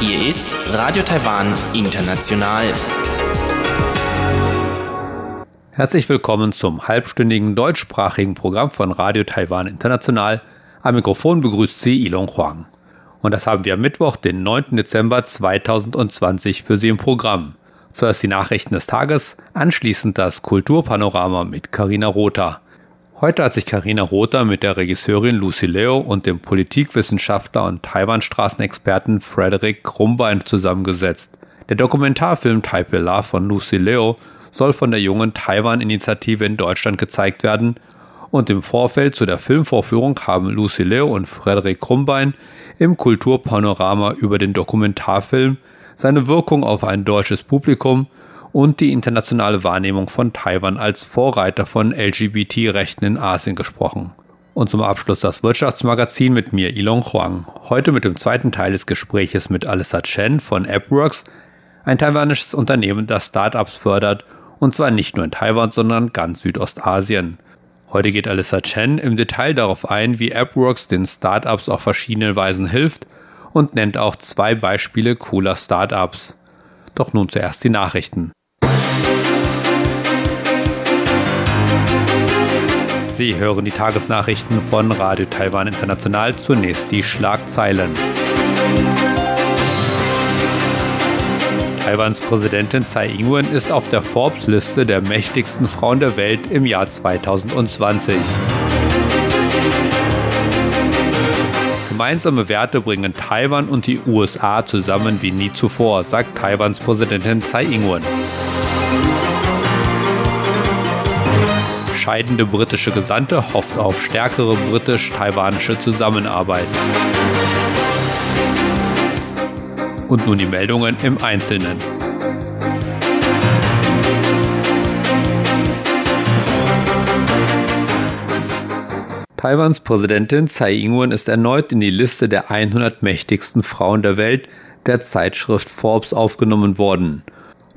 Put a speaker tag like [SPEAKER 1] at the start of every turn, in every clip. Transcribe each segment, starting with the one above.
[SPEAKER 1] Hier ist Radio Taiwan International.
[SPEAKER 2] Herzlich willkommen zum halbstündigen deutschsprachigen Programm von Radio Taiwan International. Am Mikrofon begrüßt Sie Ilon Huang. Und das haben wir am Mittwoch, den 9. Dezember 2020 für Sie im Programm. Zuerst die Nachrichten des Tages, anschließend das Kulturpanorama mit Karina Rother. Heute hat sich Karina Rother mit der Regisseurin Lucy Leo und dem Politikwissenschaftler und Taiwan-Straßenexperten Frederick Krumbein zusammengesetzt. Der Dokumentarfilm Taipei Love von Lucy Leo soll von der jungen Taiwan-Initiative in Deutschland gezeigt werden und im Vorfeld zu der Filmvorführung haben Lucy Leo und Frederick Krumbein im Kulturpanorama über den Dokumentarfilm, seine Wirkung auf ein deutsches Publikum und die internationale Wahrnehmung von Taiwan als Vorreiter von LGBT-Rechten in Asien gesprochen. Und zum Abschluss das Wirtschaftsmagazin mit mir, Ilong Huang. Heute mit dem zweiten Teil des Gespräches mit Alissa Chen von AppWorks, ein taiwanisches Unternehmen, das Startups fördert, und zwar nicht nur in Taiwan, sondern ganz Südostasien. Heute geht Alissa Chen im Detail darauf ein, wie AppWorks den Startups auf verschiedene Weisen hilft und nennt auch zwei Beispiele cooler Startups. Doch nun zuerst die Nachrichten. Sie hören die Tagesnachrichten von Radio Taiwan International. Zunächst die Schlagzeilen. Taiwans Präsidentin Tsai Ing-wen ist auf der Forbes-Liste der mächtigsten Frauen der Welt im Jahr 2020. Gemeinsame Werte bringen Taiwan und die USA zusammen wie nie zuvor, sagt Taiwans Präsidentin Tsai Ing-wen. Scheidende britische Gesandte hofft auf stärkere britisch-taiwanische Zusammenarbeit. Und nun die Meldungen im Einzelnen. Taiwans Präsidentin Tsai Ing-wen ist erneut in die Liste der 100 mächtigsten Frauen der Welt der Zeitschrift Forbes aufgenommen worden.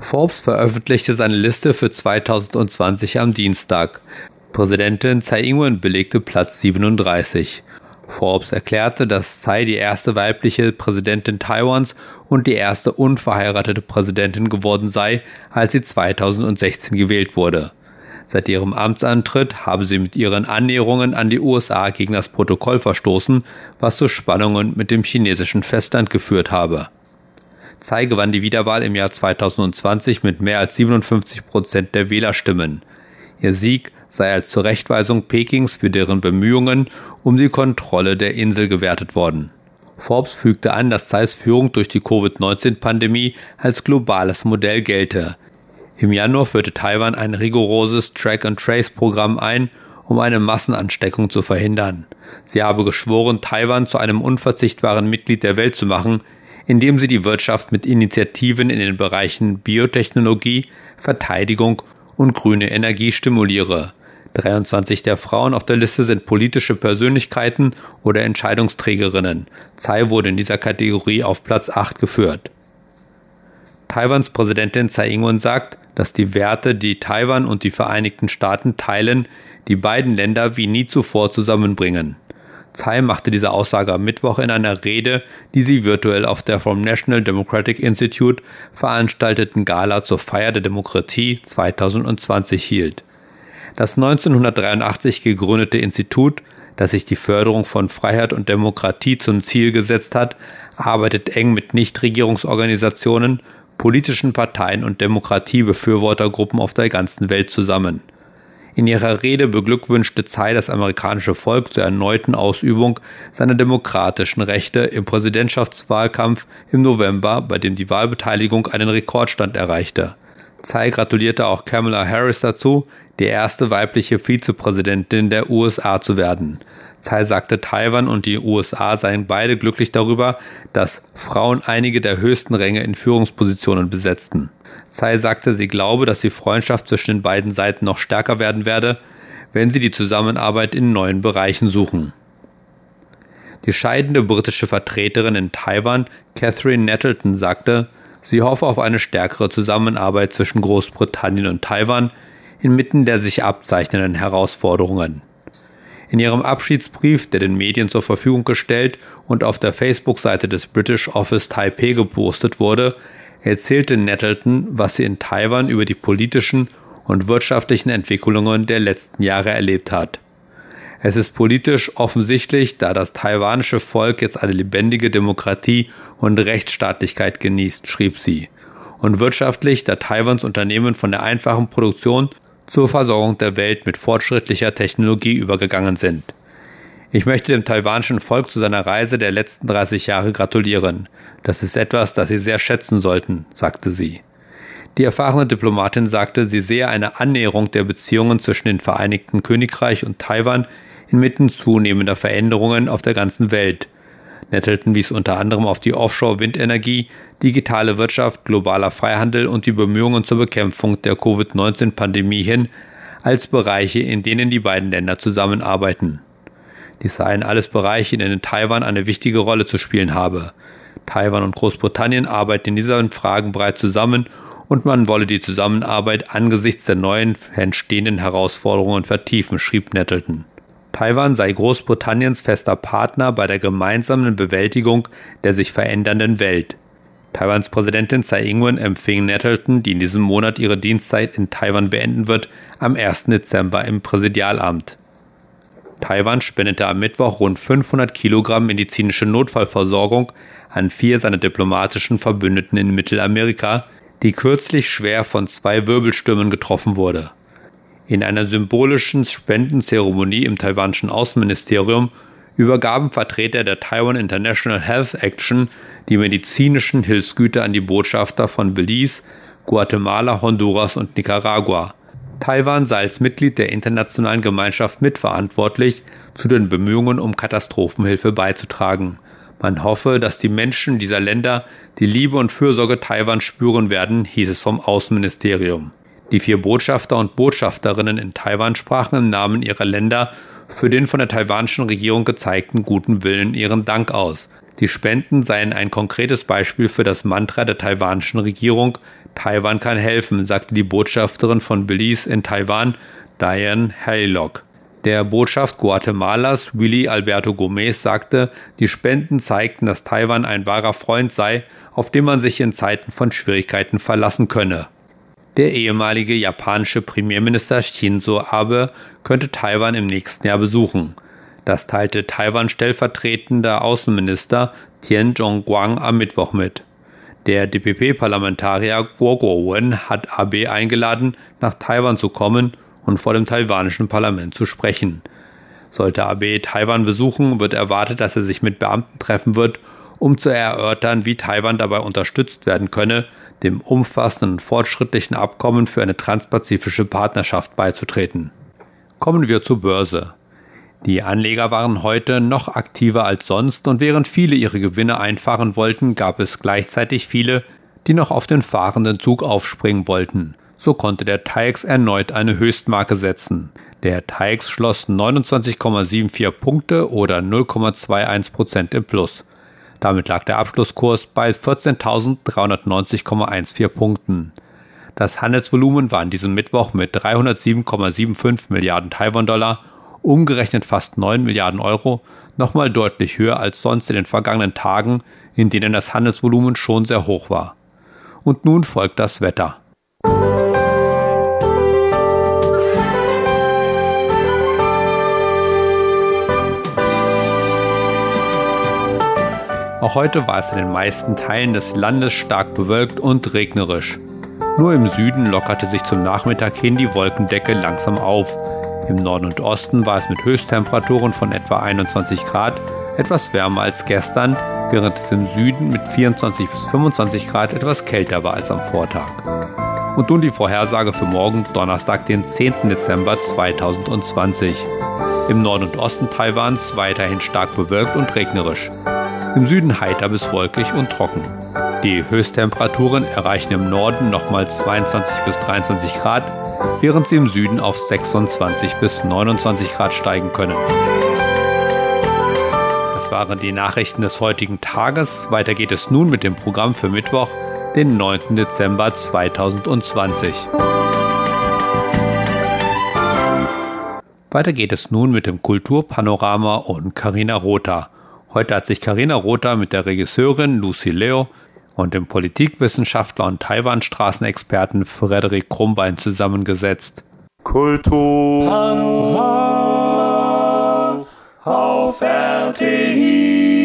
[SPEAKER 2] Forbes veröffentlichte seine Liste für 2020 am Dienstag. Präsidentin Tsai Ing-wen belegte Platz 37. Forbes erklärte, dass Tsai die erste weibliche Präsidentin Taiwans und die erste unverheiratete Präsidentin geworden sei, als sie 2016 gewählt wurde. Seit ihrem Amtsantritt habe sie mit ihren Annäherungen an die USA gegen das Protokoll verstoßen, was zu Spannungen mit dem chinesischen Festland geführt habe. Tsai gewann die Wiederwahl im Jahr 2020 mit mehr als 57 Prozent der Wählerstimmen. Ihr Sieg sei als Zurechtweisung Pekings für deren Bemühungen um die Kontrolle der Insel gewertet worden. Forbes fügte an, dass Tsais Führung durch die Covid-19-Pandemie als globales Modell gelte. Im Januar führte Taiwan ein rigoroses Track-and-Trace-Programm ein, um eine Massenansteckung zu verhindern. Sie habe geschworen, Taiwan zu einem unverzichtbaren Mitglied der Welt zu machen, indem sie die Wirtschaft mit Initiativen in den Bereichen Biotechnologie, Verteidigung und grüne Energie stimuliere. 23 der Frauen auf der Liste sind politische Persönlichkeiten oder Entscheidungsträgerinnen. Tsai wurde in dieser Kategorie auf Platz 8 geführt. Taiwans Präsidentin Tsai Ing-wen sagt, dass die Werte, die Taiwan und die Vereinigten Staaten teilen, die beiden Länder wie nie zuvor zusammenbringen. Tsai machte diese Aussage am Mittwoch in einer Rede, die sie virtuell auf der vom National Democratic Institute veranstalteten Gala zur Feier der Demokratie 2020 hielt. Das 1983 gegründete Institut, das sich die Förderung von Freiheit und Demokratie zum Ziel gesetzt hat, arbeitet eng mit Nichtregierungsorganisationen, politischen Parteien und Demokratiebefürwortergruppen auf der ganzen Welt zusammen. In ihrer Rede beglückwünschte Tsai das amerikanische Volk zur erneuten Ausübung seiner demokratischen Rechte im Präsidentschaftswahlkampf im November, bei dem die Wahlbeteiligung einen Rekordstand erreichte. Tsai gratulierte auch Kamala Harris dazu, die erste weibliche Vizepräsidentin der USA zu werden. Tsai sagte, Taiwan und die USA seien beide glücklich darüber, dass Frauen einige der höchsten Ränge in Führungspositionen besetzten. Tsai sagte, sie glaube, dass die Freundschaft zwischen den beiden Seiten noch stärker werden werde, wenn sie die Zusammenarbeit in neuen Bereichen suchen. Die scheidende britische Vertreterin in Taiwan, Catherine Nettleton, sagte, sie hoffe auf eine stärkere Zusammenarbeit zwischen Großbritannien und Taiwan inmitten der sich abzeichnenden Herausforderungen. In ihrem Abschiedsbrief, der den Medien zur Verfügung gestellt und auf der Facebook-Seite des British Office Taipei gepostet wurde, erzählte Nettleton, was sie in Taiwan über die politischen und wirtschaftlichen Entwicklungen der letzten Jahre erlebt hat. Es ist politisch offensichtlich, da das taiwanische Volk jetzt eine lebendige Demokratie und Rechtsstaatlichkeit genießt, schrieb sie. Und wirtschaftlich, da Taiwans Unternehmen von der einfachen Produktion zur Versorgung der Welt mit fortschrittlicher Technologie übergegangen sind. Ich möchte dem taiwanischen Volk zu seiner Reise der letzten 30 Jahre gratulieren. Das ist etwas, das Sie sehr schätzen sollten, sagte sie. Die erfahrene Diplomatin sagte, sie sehe eine Annäherung der Beziehungen zwischen den Vereinigten Königreich und Taiwan inmitten zunehmender Veränderungen auf der ganzen Welt. Nettleton wies unter anderem auf die Offshore-Windenergie, digitale Wirtschaft, globaler Freihandel und die Bemühungen zur Bekämpfung der Covid-19-Pandemie hin, als Bereiche, in denen die beiden Länder zusammenarbeiten. Dies seien alles Bereiche, in denen Taiwan eine wichtige Rolle zu spielen habe. Taiwan und Großbritannien arbeiten in diesen Fragen bereits zusammen und man wolle die Zusammenarbeit angesichts der neuen entstehenden Herausforderungen vertiefen, schrieb Nettleton. Taiwan sei Großbritanniens fester Partner bei der gemeinsamen Bewältigung der sich verändernden Welt. Taiwans Präsidentin Tsai Ing-wen empfing Nettleton, die in diesem Monat ihre Dienstzeit in Taiwan beenden wird, am 1. Dezember im Präsidialamt. Taiwan spendete am Mittwoch rund 500 Kilogramm medizinische Notfallversorgung an vier seiner diplomatischen Verbündeten in Mittelamerika, die kürzlich schwer von zwei Wirbelstürmen getroffen wurde. In einer symbolischen Spendenzeremonie im taiwanischen Außenministerium übergaben Vertreter der Taiwan International Health Action die medizinischen Hilfsgüter an die Botschafter von Belize, Guatemala, Honduras und Nicaragua. Taiwan sei als Mitglied der internationalen Gemeinschaft mitverantwortlich, zu den Bemühungen um Katastrophenhilfe beizutragen. Man hoffe, dass die Menschen dieser Länder die Liebe und Fürsorge Taiwans spüren werden, hieß es vom Außenministerium. Die vier Botschafter und Botschafterinnen in Taiwan sprachen im Namen ihrer Länder für den von der taiwanischen Regierung gezeigten guten Willen ihren Dank aus. Die Spenden seien ein konkretes Beispiel für das Mantra der taiwanischen Regierung Taiwan kann helfen, sagte die Botschafterin von Belize in Taiwan, Diane Haylock. Der Botschaft Guatemalas Willy Alberto Gomez sagte, die Spenden zeigten, dass Taiwan ein wahrer Freund sei, auf den man sich in Zeiten von Schwierigkeiten verlassen könne. Der ehemalige japanische Premierminister Shinzo Abe könnte Taiwan im nächsten Jahr besuchen. Das teilte Taiwan stellvertretender Außenminister Tian Zhongguang am Mittwoch mit. Der DPP-Parlamentarier Guo Guowen hat Abe eingeladen, nach Taiwan zu kommen und vor dem taiwanischen Parlament zu sprechen. Sollte Abe Taiwan besuchen, wird erwartet, dass er sich mit Beamten treffen wird um zu erörtern, wie Taiwan dabei unterstützt werden könne, dem umfassenden fortschrittlichen Abkommen für eine transpazifische Partnerschaft beizutreten. Kommen wir zur Börse. Die Anleger waren heute noch aktiver als sonst und während viele ihre Gewinne einfahren wollten, gab es gleichzeitig viele, die noch auf den fahrenden Zug aufspringen wollten. So konnte der TAIX erneut eine Höchstmarke setzen. Der TAIX schloss 29,74 Punkte oder 0,21 Prozent im Plus. Damit lag der Abschlusskurs bei 14.390,14 Punkten. Das Handelsvolumen war an diesem Mittwoch mit 307,75 Milliarden Taiwan-Dollar, umgerechnet fast 9 Milliarden Euro, nochmal deutlich höher als sonst in den vergangenen Tagen, in denen das Handelsvolumen schon sehr hoch war. Und nun folgt das Wetter. Auch heute war es in den meisten Teilen des Landes stark bewölkt und regnerisch. Nur im Süden lockerte sich zum Nachmittag hin die Wolkendecke langsam auf. Im Norden und Osten war es mit Höchsttemperaturen von etwa 21 Grad etwas wärmer als gestern, während es im Süden mit 24 bis 25 Grad etwas kälter war als am Vortag. Und nun die Vorhersage für morgen, Donnerstag, den 10. Dezember 2020. Im Norden und Osten Taiwans weiterhin stark bewölkt und regnerisch. Im Süden heiter bis wolkig und trocken. Die Höchsttemperaturen erreichen im Norden nochmal 22 bis 23 Grad, während sie im Süden auf 26 bis 29 Grad steigen können. Das waren die Nachrichten des heutigen Tages. Weiter geht es nun mit dem Programm für Mittwoch, den 9. Dezember 2020. Weiter geht es nun mit dem Kulturpanorama und Karina Rotha. Heute hat sich Karina Rotha mit der Regisseurin Lucy Leo und dem Politikwissenschaftler und Taiwan-Straßenexperten Frederik Krumbein zusammengesetzt.
[SPEAKER 3] Kultur auf RTI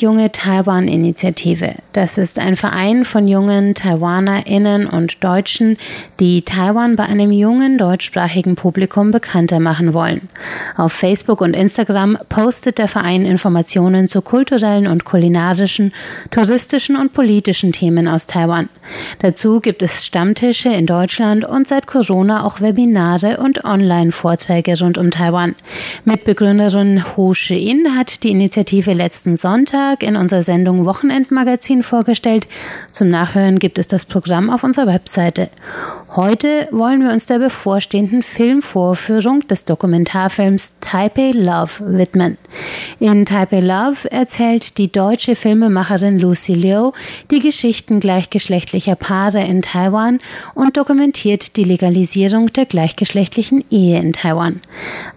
[SPEAKER 4] junge Taiwan-Initiative. Das ist ein Verein von jungen TaiwanerInnen und Deutschen, die Taiwan bei einem jungen deutschsprachigen Publikum bekannter machen wollen. Auf Facebook und Instagram postet der Verein Informationen zu kulturellen und kulinarischen, touristischen und politischen Themen aus Taiwan. Dazu gibt es Stammtische in Deutschland und seit Corona auch Webinare und Online-Vorträge rund um Taiwan. Mitbegründerin Ho Shi-in hat die Initiative letzten Sonntag Sonntag in unserer Sendung Wochenendmagazin vorgestellt. Zum Nachhören gibt es das Programm auf unserer Webseite. Heute wollen wir uns der bevorstehenden Filmvorführung des Dokumentarfilms Taipei Love widmen. In Taipei Love erzählt die deutsche Filmemacherin Lucy Liu die Geschichten gleichgeschlechtlicher Paare in Taiwan und dokumentiert die Legalisierung der gleichgeschlechtlichen Ehe in Taiwan.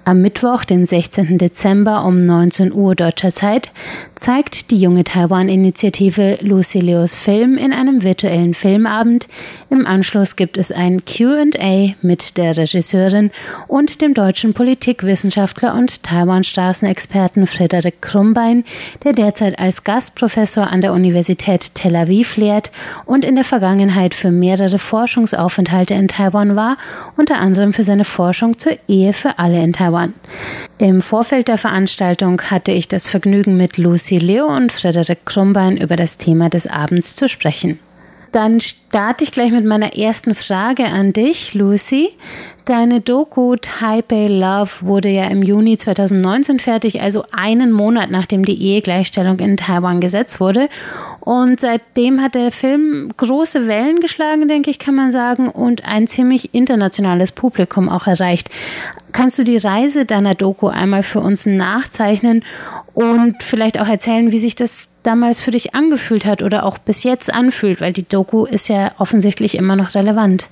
[SPEAKER 4] Am Mittwoch, den 16. Dezember um 19 Uhr deutscher Zeit, zeigt die junge Taiwan-Initiative Lucy Lius Film in einem virtuellen Filmabend. Im Anschluss gibt es ein ein QA mit der Regisseurin und dem deutschen Politikwissenschaftler und Taiwan-Straßenexperten Frederik Krumbein, der derzeit als Gastprofessor an der Universität Tel Aviv lehrt und in der Vergangenheit für mehrere Forschungsaufenthalte in Taiwan war, unter anderem für seine Forschung zur Ehe für alle in Taiwan. Im Vorfeld der Veranstaltung hatte ich das Vergnügen, mit Lucy Leo und Frederik Krumbein über das Thema des Abends zu sprechen. Dann starte ich gleich mit meiner ersten Frage an dich, Lucy. Deine Doku Taipei Love wurde ja im Juni 2019 fertig, also einen Monat nachdem die Ehegleichstellung in Taiwan gesetzt wurde. Und seitdem hat der Film große Wellen geschlagen, denke ich, kann man sagen, und ein ziemlich internationales Publikum auch erreicht. Kannst du die Reise deiner Doku einmal für uns nachzeichnen und vielleicht auch erzählen, wie sich das damals für dich angefühlt hat oder auch bis jetzt anfühlt, weil die Doku ist ja offensichtlich immer noch relevant.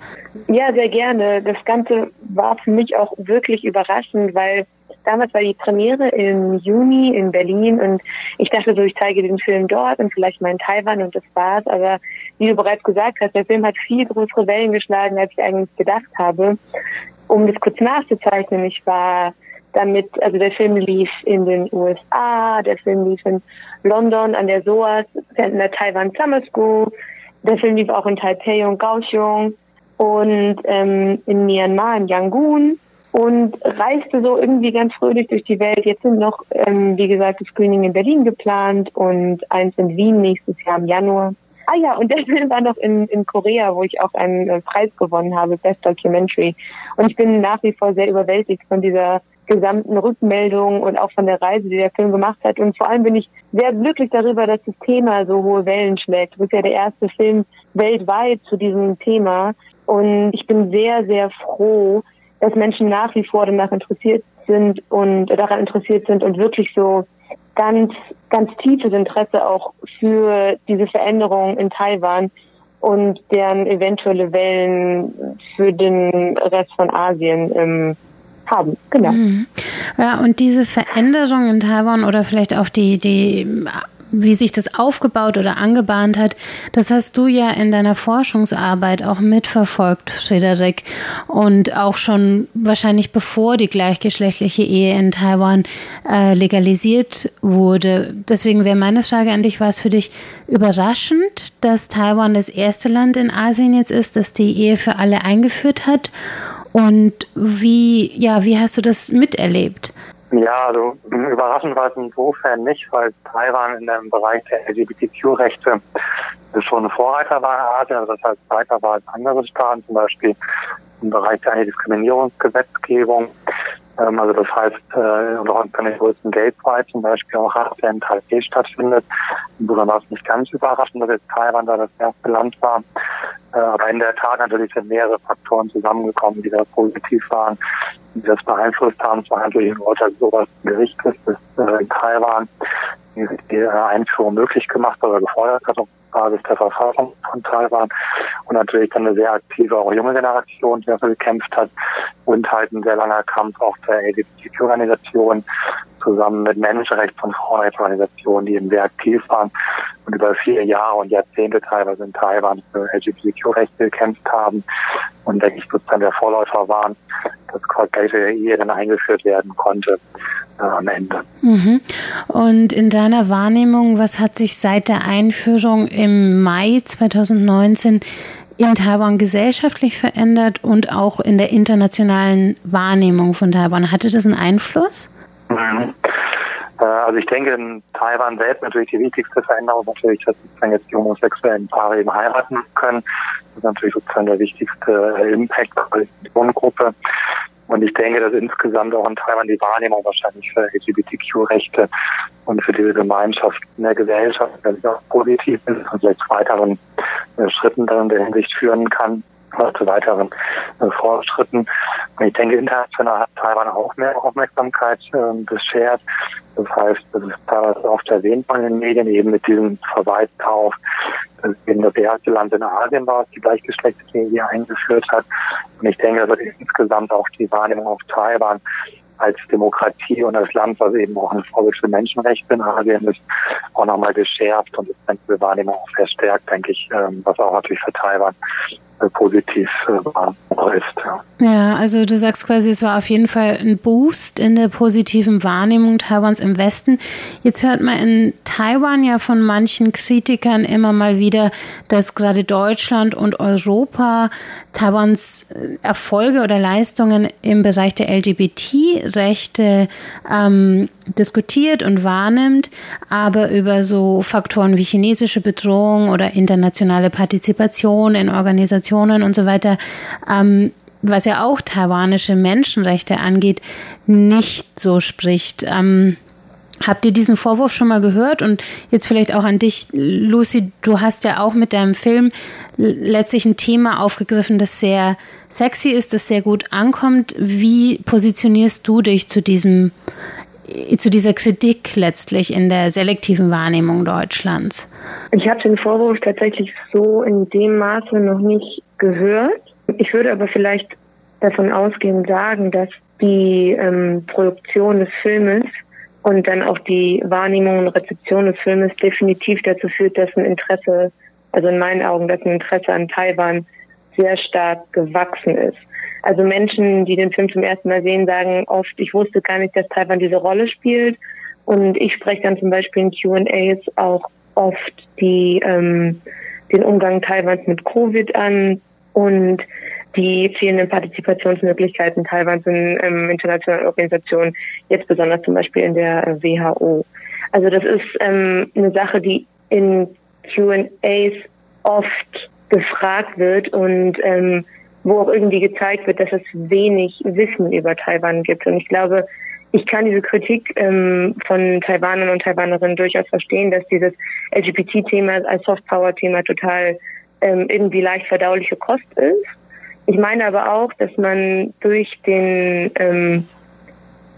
[SPEAKER 5] Ja, sehr gerne. Das Ganze war für mich auch wirklich überraschend, weil damals war die Premiere im Juni in Berlin und ich dachte so, ich zeige den Film dort und vielleicht mal in Taiwan und das war's. Aber wie du bereits gesagt hast, der Film hat viel größere Wellen geschlagen, als ich eigentlich gedacht habe. Um das kurz nachzuzeichnen, ich war damit, also der Film lief in den USA, der Film lief in London an der SOAS, in der Taiwan Summer School, der Film lief auch in Taipei und Kaohsiung und ähm, in Myanmar, in Yangon und reiste so irgendwie ganz fröhlich durch die Welt. Jetzt sind noch, ähm, wie gesagt, das Screening in Berlin geplant und eins in Wien nächstes Jahr im Januar. Ah ja, und der Film war noch in, in Korea, wo ich auch einen äh, Preis gewonnen habe, Best Documentary. Und ich bin nach wie vor sehr überwältigt von dieser gesamten Rückmeldung und auch von der Reise, die der Film gemacht hat. Und vor allem bin ich sehr glücklich darüber, dass das Thema so hohe Wellen schlägt. Du bist ja der erste Film weltweit zu diesem Thema. Und ich bin sehr, sehr froh, dass Menschen nach wie vor danach interessiert sind und daran interessiert sind und wirklich so ganz, ganz tiefes Interesse auch für diese Veränderung in Taiwan und deren eventuelle Wellen für den Rest von Asien ähm, haben. Genau. Mhm.
[SPEAKER 4] Ja, und diese Veränderung in Taiwan oder vielleicht auch die, die wie sich das aufgebaut oder angebahnt hat, das hast du ja in deiner Forschungsarbeit auch mitverfolgt, Frederik. Und auch schon wahrscheinlich bevor die gleichgeschlechtliche Ehe in Taiwan äh, legalisiert wurde. Deswegen wäre meine Frage an dich, war es für dich überraschend, dass Taiwan das erste Land in Asien jetzt ist, das die Ehe für alle eingeführt hat? Und wie, ja, wie hast du das miterlebt?
[SPEAKER 6] Ja, also überraschend war es insofern nicht, weil Taiwan in dem Bereich der LGBTQ-Rechte schon ein Vorreiter war in Asien, also das heißt weiter war als andere Staaten, zum Beispiel im Bereich der Antidiskriminierungsgesetzgebung. Ähm, also das heißt, äh, und auch an den größten Pride zum Beispiel auch der in Taipei stattfindet. Insofern war es nicht ganz überraschend, dass jetzt Taiwan da das erste Land war. Äh, aber in der Tat natürlich sind mehrere Faktoren zusammengekommen, die da positiv waren, die das beeinflusst haben. Es war natürlich ein Urteil sowas Gerichtes, das äh, in Taiwan die, die Einführung möglich gemacht oder gefordert hat, Basis der Verfassung von Taiwan. Und natürlich dann eine sehr aktive, auch junge Generation, die dafür gekämpft hat. Und halt ein sehr langer Kampf auch der LGBTQ-Organisation zusammen mit Menschenrechts- und Frauenrechtsorganisationen, die eben sehr aktiv waren und über viele Jahre und Jahrzehnte teilweise in Taiwan für LGBTQ-Rechte gekämpft haben und denke ich sozusagen der Vorläufer waren, dass gleiche Ehe dann eingeführt werden konnte äh, am Ende.
[SPEAKER 4] Mhm. Und in deiner Wahrnehmung, was hat sich seit der Einführung im Mai 2019 in Taiwan gesellschaftlich verändert und auch in der internationalen Wahrnehmung von Taiwan? Hatte das einen Einfluss?
[SPEAKER 6] Mhm. Äh, also ich denke in Taiwan selbst natürlich die wichtigste Veränderung ist natürlich, dass sozusagen jetzt die homosexuellen Paare eben heiraten können. Das ist natürlich sozusagen der wichtigste äh, Impact für die Wohngruppe. Und ich denke, dass insgesamt auch in Taiwan die Wahrnehmung wahrscheinlich für LGBTQ-Rechte und für diese Gemeinschaft in der Gesellschaft auch positiv ist und vielleicht zu weiteren äh, Schritten dann in der Hinsicht führen kann zu weiteren Fortschritten. Und ich denke, international hat Taiwan auch mehr Aufmerksamkeit äh, beschert. Das heißt, das ist teilweise oft erwähnt von den Medien, eben mit diesem Verweis darauf, dass eben das erste Land in Asien war, das die gleichgeschlechtliche Ehe eingeführt hat. Und ich denke, das wird insgesamt auch die Wahrnehmung auf Taiwan als Demokratie und als Land, was eben auch ein Vorbild für Menschenrechte in Asien ist, auch nochmal geschärft und diese Wahrnehmung auch verstärkt, denke ich, ähm, was auch natürlich für Taiwan äh, positiv äh, ist. Ja.
[SPEAKER 4] ja, also du sagst quasi, es war auf jeden Fall ein Boost in der positiven Wahrnehmung Taiwans im Westen. Jetzt hört man in Taiwan ja von manchen Kritikern immer mal wieder, dass gerade Deutschland und Europa Taiwans äh, Erfolge oder Leistungen im Bereich der LGBT-Rechte ähm, diskutiert und wahrnimmt, aber über so Faktoren wie chinesische Bedrohung oder internationale Partizipation in Organisationen und so weiter, ähm, was ja auch taiwanische Menschenrechte angeht, nicht so spricht. Ähm, Habt ihr diesen Vorwurf schon mal gehört? Und jetzt vielleicht auch an dich, Lucy, du hast ja auch mit deinem Film letztlich ein Thema aufgegriffen, das sehr sexy ist, das sehr gut ankommt. Wie positionierst du dich zu diesem, zu dieser Kritik letztlich in der selektiven Wahrnehmung Deutschlands?
[SPEAKER 5] Ich habe den Vorwurf tatsächlich so in dem Maße noch nicht gehört. Ich würde aber vielleicht davon ausgehen sagen, dass die ähm, Produktion des Filmes und dann auch die Wahrnehmung und Rezeption des Filmes definitiv dazu führt, dass ein Interesse, also in meinen Augen, dass ein Interesse an Taiwan sehr stark gewachsen ist. Also Menschen, die den Film zum ersten Mal sehen, sagen oft, ich wusste gar nicht, dass Taiwan diese Rolle spielt. Und ich spreche dann zum Beispiel in QAs auch oft die, ähm, den Umgang Taiwans mit Covid an und die fehlenden Partizipationsmöglichkeiten Taiwans in ähm, internationalen Organisationen, jetzt besonders zum Beispiel in der WHO. Also das ist ähm, eine Sache, die in QAs oft gefragt wird und ähm, wo auch irgendwie gezeigt wird, dass es wenig Wissen über Taiwan gibt. Und ich glaube, ich kann diese Kritik ähm, von Taiwanern und Taiwanerinnen durchaus verstehen, dass dieses LGBT-Thema als Soft-Power-Thema total ähm, irgendwie leicht verdauliche Kost ist. Ich meine aber auch, dass man durch den ähm,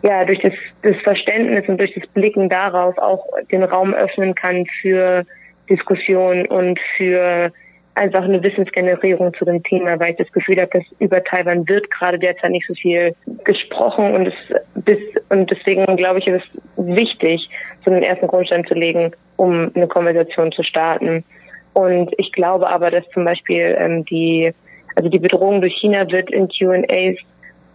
[SPEAKER 5] ja durch das, das Verständnis und durch das Blicken darauf auch den Raum öffnen kann für Diskussion und für einfach eine Wissensgenerierung zu dem Thema, weil ich das Gefühl habe, dass über Taiwan wird gerade derzeit nicht so viel gesprochen und es bis, und deswegen glaube ich, ist es wichtig, so einen ersten Grundstein zu legen, um eine Konversation zu starten. Und ich glaube aber, dass zum Beispiel ähm, die, also die Bedrohung durch China wird in Q&As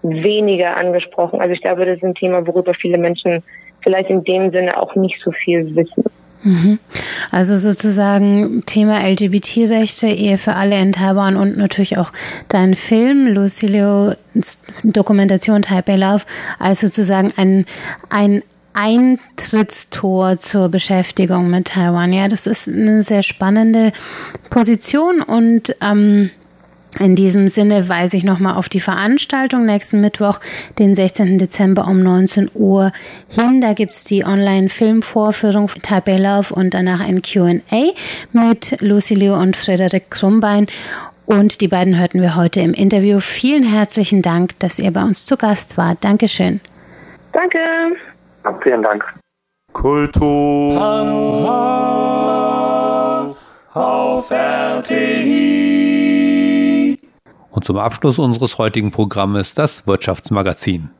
[SPEAKER 5] weniger angesprochen. Also ich glaube, das ist ein Thema, worüber viele Menschen vielleicht in dem Sinne auch nicht so viel wissen.
[SPEAKER 4] Also sozusagen Thema LGBT-Rechte, Ehe für alle in Taiwan und natürlich auch dein Film, Lucilio Dokumentation Taipei Love, als sozusagen ein, ein Eintrittstor zur Beschäftigung mit Taiwan. Ja, das ist eine sehr spannende Position und ähm, in diesem Sinne weise ich nochmal auf die Veranstaltung nächsten Mittwoch, den 16. Dezember um 19 Uhr hin. Da gibt es die Online-Filmvorführung Taipei Love und danach ein QA mit Lucy Leo und Frederik Krumbein. Und die beiden hörten wir heute im Interview. Vielen herzlichen Dank, dass ihr bei uns zu Gast wart. Dankeschön.
[SPEAKER 5] Danke.
[SPEAKER 6] Vielen Dank.
[SPEAKER 3] Kultur. auf RTI.
[SPEAKER 2] Zum Abschluss unseres heutigen Programmes das Wirtschaftsmagazin.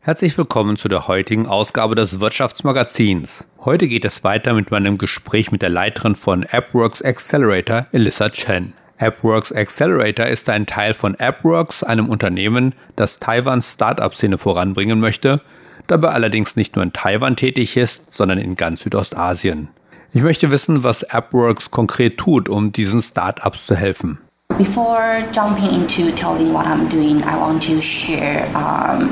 [SPEAKER 2] Herzlich willkommen zu der heutigen Ausgabe des Wirtschaftsmagazins. Heute geht es weiter mit meinem Gespräch mit der Leiterin von AppWorks Accelerator, Elissa Chen. AppWorks Accelerator ist ein Teil von AppWorks, einem Unternehmen, das Taiwans Startup-Szene voranbringen möchte, dabei allerdings nicht nur in Taiwan tätig ist, sondern in ganz Südostasien. Ich möchte wissen, was AppWorks konkret tut, um diesen Startups zu helfen.
[SPEAKER 7] Before jumping into telling what I'm doing, I want to share um,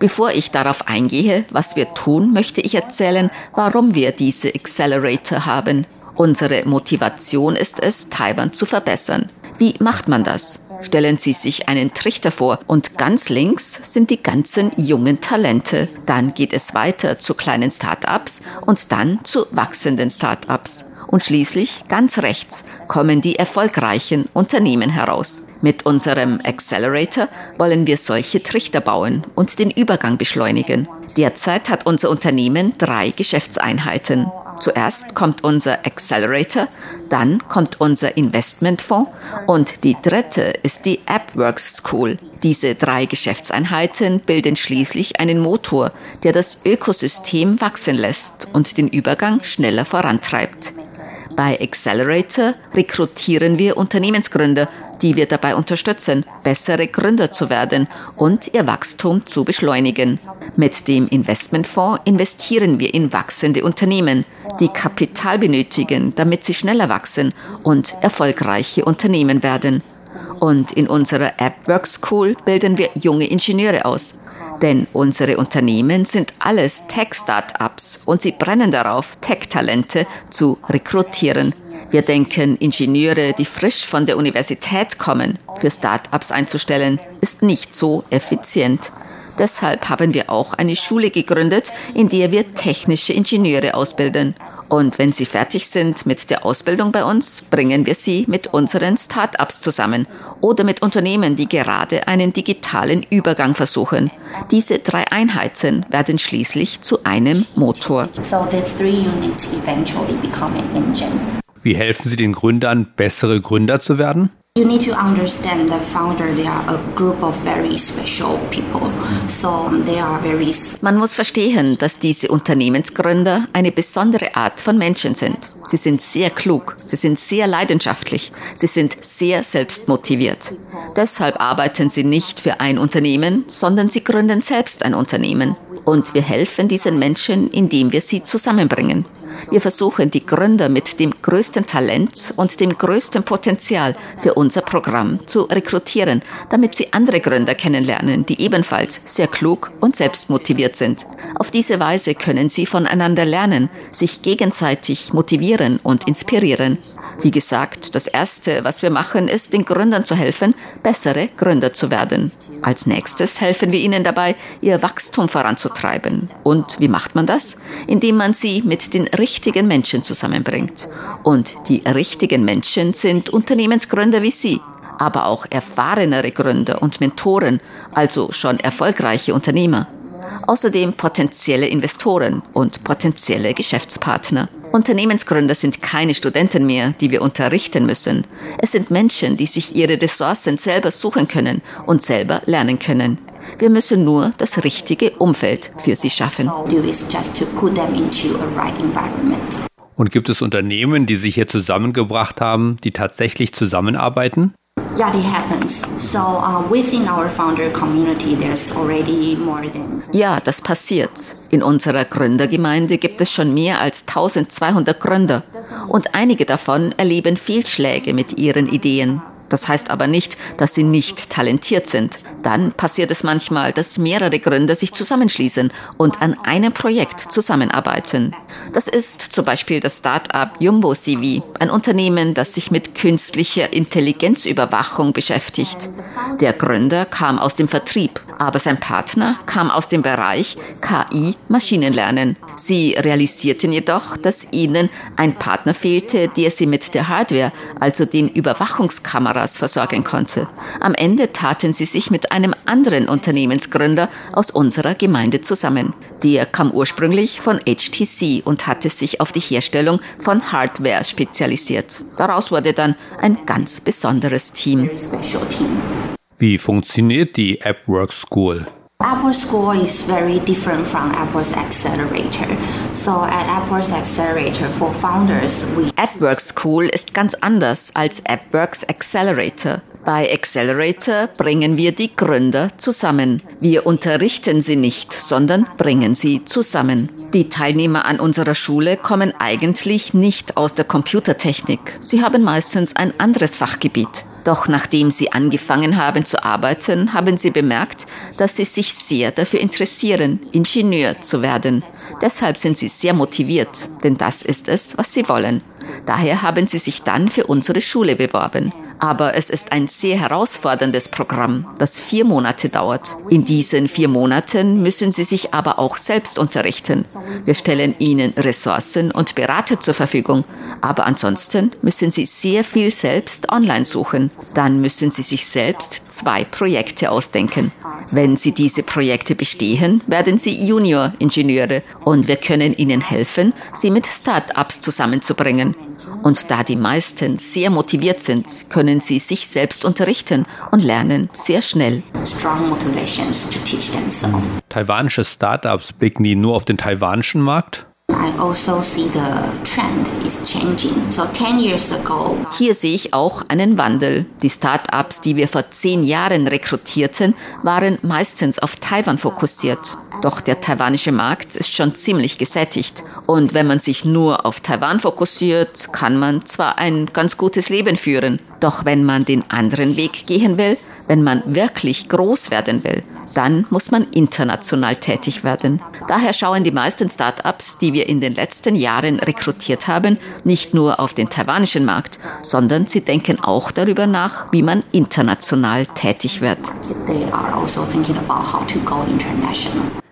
[SPEAKER 8] Bevor ich darauf eingehe, was wir tun, möchte ich erzählen, warum wir diese Accelerator haben. Unsere Motivation ist es, Taiwan zu verbessern. Wie macht man das? Stellen Sie sich einen Trichter vor und ganz links sind die ganzen jungen Talente. Dann geht es weiter zu kleinen Start-ups und dann zu wachsenden Start-ups. Und schließlich ganz rechts kommen die erfolgreichen Unternehmen heraus. Mit unserem Accelerator wollen wir solche Trichter bauen und den Übergang beschleunigen. Derzeit hat unser Unternehmen drei Geschäftseinheiten. Zuerst kommt unser Accelerator, dann kommt unser Investmentfonds und die dritte ist die AppWorks School. Diese drei Geschäftseinheiten bilden schließlich einen Motor, der das Ökosystem wachsen lässt und den Übergang schneller vorantreibt. Bei Accelerator rekrutieren wir Unternehmensgründer, die wir dabei unterstützen, bessere Gründer zu werden und ihr Wachstum zu beschleunigen. Mit dem Investmentfonds investieren wir in wachsende Unternehmen, die Kapital benötigen, damit sie schneller wachsen und erfolgreiche Unternehmen werden. Und in unserer AppWorks School bilden wir junge Ingenieure aus. Denn unsere Unternehmen sind alles Tech-Startups und sie brennen darauf, Tech-Talente zu rekrutieren. Wir denken, Ingenieure, die frisch von der Universität kommen, für Start-ups einzustellen, ist nicht so effizient. Deshalb haben wir auch eine Schule gegründet, in der wir technische Ingenieure ausbilden. Und wenn sie fertig sind mit der Ausbildung bei uns, bringen wir sie mit unseren Start-ups zusammen oder mit Unternehmen, die gerade einen digitalen Übergang versuchen. Diese drei Einheiten werden schließlich zu einem Motor. So the three units.
[SPEAKER 2] Wie helfen Sie den Gründern, bessere Gründer zu werden?
[SPEAKER 7] You need to understand the founder, they are a group of very special people. So they are very
[SPEAKER 8] Man muss verstehen, dass diese Unternehmensgründer eine besondere Art von Menschen sind. Sie sind sehr klug, sie sind sehr leidenschaftlich, sie sind sehr selbstmotiviert. Deshalb arbeiten sie nicht für ein Unternehmen, sondern sie gründen selbst ein Unternehmen. Und wir helfen diesen Menschen, indem wir sie zusammenbringen. Wir versuchen, die Gründer mit dem größten Talent und dem größten Potenzial für unser Programm zu rekrutieren, damit sie andere Gründer kennenlernen, die ebenfalls sehr klug und selbstmotiviert sind. Auf diese Weise können sie voneinander lernen, sich gegenseitig motivieren und inspirieren. Wie gesagt, das Erste, was wir machen, ist, den Gründern zu helfen, bessere Gründer zu werden. Als nächstes helfen wir ihnen dabei, ihr Wachstum voranzutreiben. Und wie macht man das? Indem man sie mit den richtigen Menschen zusammenbringt. Und die richtigen Menschen sind Unternehmensgründer wie Sie, aber auch erfahrenere Gründer und Mentoren, also schon erfolgreiche Unternehmer. Außerdem potenzielle Investoren und potenzielle Geschäftspartner. Unternehmensgründer sind keine Studenten mehr, die wir unterrichten müssen. Es sind Menschen, die sich ihre Ressourcen selber suchen können und selber lernen können. Wir müssen nur das richtige Umfeld für sie schaffen.
[SPEAKER 2] Und gibt es Unternehmen, die sich hier zusammengebracht haben, die tatsächlich zusammenarbeiten?
[SPEAKER 7] Uh, within our founder community, there's already more than.
[SPEAKER 8] Ja, das passiert. In unserer Gründergemeinde gibt es schon mehr als 1200 Gründer und einige davon erleben Fehlschläge mit ihren Ideen. Das heißt aber nicht, dass sie nicht talentiert sind. Dann passiert es manchmal, dass mehrere Gründer sich zusammenschließen und an einem Projekt zusammenarbeiten. Das ist zum Beispiel das Start-up Jumbo CV, ein Unternehmen, das sich mit künstlicher Intelligenzüberwachung beschäftigt. Der Gründer kam aus dem Vertrieb, aber sein Partner kam aus dem Bereich KI Maschinenlernen. Sie realisierten jedoch, dass ihnen ein Partner fehlte, der sie mit der Hardware, also den Überwachungskameras, Kameras versorgen konnte. Am Ende taten sie sich mit einem anderen Unternehmensgründer aus unserer Gemeinde zusammen. Der kam ursprünglich von HTC und hatte sich auf die Herstellung von Hardware spezialisiert. Daraus wurde dann ein ganz besonderes Team.
[SPEAKER 2] Wie funktioniert die AppWorks School?
[SPEAKER 7] Apple School is very different from Apple's Accelerator. So at Apple's Accelerator for Founders, we
[SPEAKER 8] AppWorks School ist ganz anders als AppWorks Accelerator. Bei Accelerator bringen wir die Gründer zusammen. Wir unterrichten sie nicht, sondern bringen sie zusammen. Die Teilnehmer an unserer Schule kommen eigentlich nicht aus der Computertechnik. Sie haben meistens ein anderes Fachgebiet. Doch nachdem sie angefangen haben zu arbeiten, haben sie bemerkt, dass sie sich sehr dafür interessieren, Ingenieur zu werden. Deshalb sind sie sehr motiviert, denn das ist es, was sie wollen. Daher haben sie sich dann für unsere Schule beworben. Aber es ist ein sehr herausforderndes Programm, das vier Monate dauert. In diesen vier Monaten müssen Sie sich aber auch selbst unterrichten. Wir stellen Ihnen Ressourcen und Berater zur Verfügung. Aber ansonsten müssen Sie sehr viel selbst online suchen. Dann müssen Sie sich selbst zwei Projekte ausdenken. Wenn Sie diese Projekte bestehen, werden Sie Junior-Ingenieure und wir können Ihnen helfen, sie mit Start-ups zusammenzubringen. Und da die meisten sehr motiviert sind, können sie sich selbst unterrichten und lernen sehr schnell.
[SPEAKER 2] Taiwanische Startups blicken die nur auf den taiwanischen Markt?
[SPEAKER 7] Also
[SPEAKER 8] Hier sehe ich auch einen Wandel. Die Start-ups, die wir vor zehn Jahren rekrutierten, waren meistens auf Taiwan fokussiert. Doch der taiwanische Markt ist schon ziemlich gesättigt. Und wenn man sich nur auf Taiwan fokussiert, kann man zwar ein ganz gutes Leben führen, doch wenn man den anderen Weg gehen will, wenn man wirklich groß werden will, dann muss man international tätig werden. Daher schauen die meisten Start-ups, die wir in den letzten Jahren rekrutiert haben, nicht nur auf den taiwanischen Markt, sondern sie denken auch darüber nach, wie man international tätig wird. Also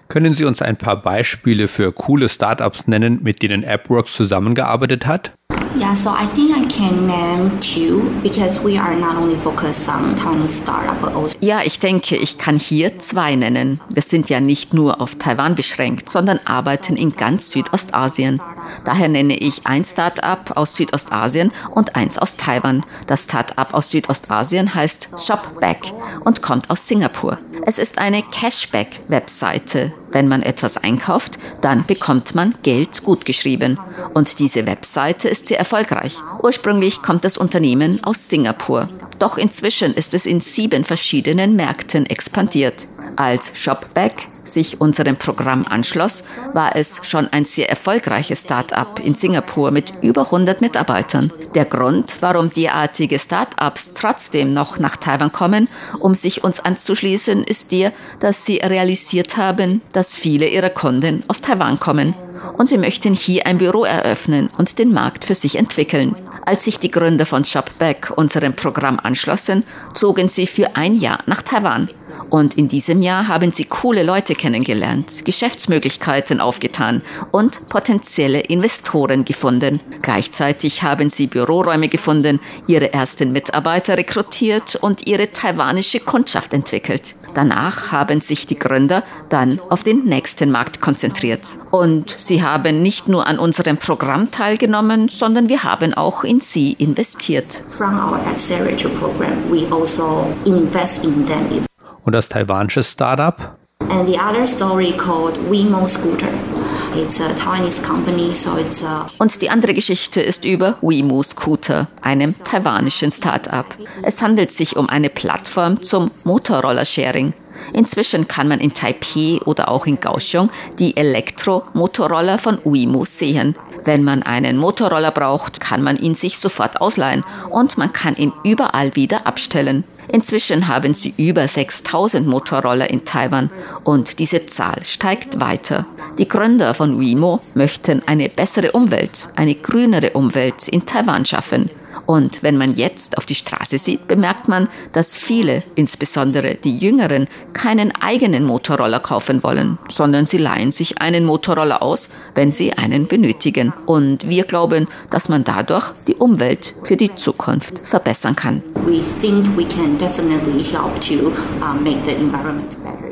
[SPEAKER 2] Können Sie uns ein paar Beispiele für coole Startups nennen, mit denen AppWorks zusammengearbeitet hat?
[SPEAKER 7] Yeah, so I think I can name two because we are not only focused on Taiwanese startup but also
[SPEAKER 8] Ja, ich denke, ich kann hier zwei nennen. Wir sind ja nicht nur auf Taiwan beschränkt, sondern arbeiten in ganz Südostasien. Daher nenne ich ein Start-up aus Südostasien und eins aus Taiwan. Das Start-up aus Südostasien heißt Shopback und kommt aus Singapur. Es ist eine Cashback-Webseite. Wenn man etwas einkauft, dann bekommt man Geld gutgeschrieben. Und diese Webseite ist sehr erfolgreich. Ursprünglich kommt das Unternehmen aus Singapur. Doch inzwischen ist es in sieben verschiedenen Märkten expandiert. Als Shopback sich unserem Programm anschloss, war es schon ein sehr erfolgreiches Start-up in Singapur mit über 100 Mitarbeitern. Der Grund, warum derartige Start-ups trotzdem noch nach Taiwan kommen, um sich uns anzuschließen, ist der, dass sie realisiert haben, dass viele ihrer Kunden aus Taiwan kommen. Und sie möchten hier ein Büro eröffnen und den Markt für sich entwickeln. Als sich die Gründer von Shopback unserem Programm anschlossen, zogen sie für ein Jahr nach Taiwan. Und in diesem Jahr haben sie coole Leute kennengelernt, Geschäftsmöglichkeiten aufgetan und potenzielle Investoren gefunden. Gleichzeitig haben sie Büroräume gefunden, ihre ersten Mitarbeiter rekrutiert und ihre taiwanische Kundschaft entwickelt. Danach haben sich die Gründer dann auf den nächsten Markt konzentriert. Und sie haben nicht nur an unserem Programm teilgenommen, sondern wir haben auch in sie investiert.
[SPEAKER 7] from our accelerator program, we also invest in them.
[SPEAKER 2] Und das taiwanische Startup?
[SPEAKER 7] And the other story called Wemo Scooter.
[SPEAKER 8] Und die andere Geschichte ist über Wemo Scooter, einem taiwanischen Start-up. Es handelt sich um eine Plattform zum Motorroller-Sharing. Inzwischen kann man in Taipei oder auch in Kaohsiung die Elektromotorroller von Wemo sehen. Wenn man einen Motorroller braucht, kann man ihn sich sofort ausleihen und man kann ihn überall wieder abstellen. Inzwischen haben sie über 6000 Motorroller in Taiwan und diese Zahl steigt weiter. Die Gründer von Wemo möchten eine bessere Umwelt, eine grünere Umwelt in Taiwan schaffen. Und wenn man jetzt auf die Straße sieht, bemerkt man, dass viele, insbesondere die Jüngeren, keinen eigenen Motorroller kaufen wollen, sondern sie leihen sich einen Motorroller aus, wenn sie einen benötigen. Und wir glauben, dass man dadurch die Umwelt für die Zukunft verbessern kann. We think we can definitely help to uh, make the environment better.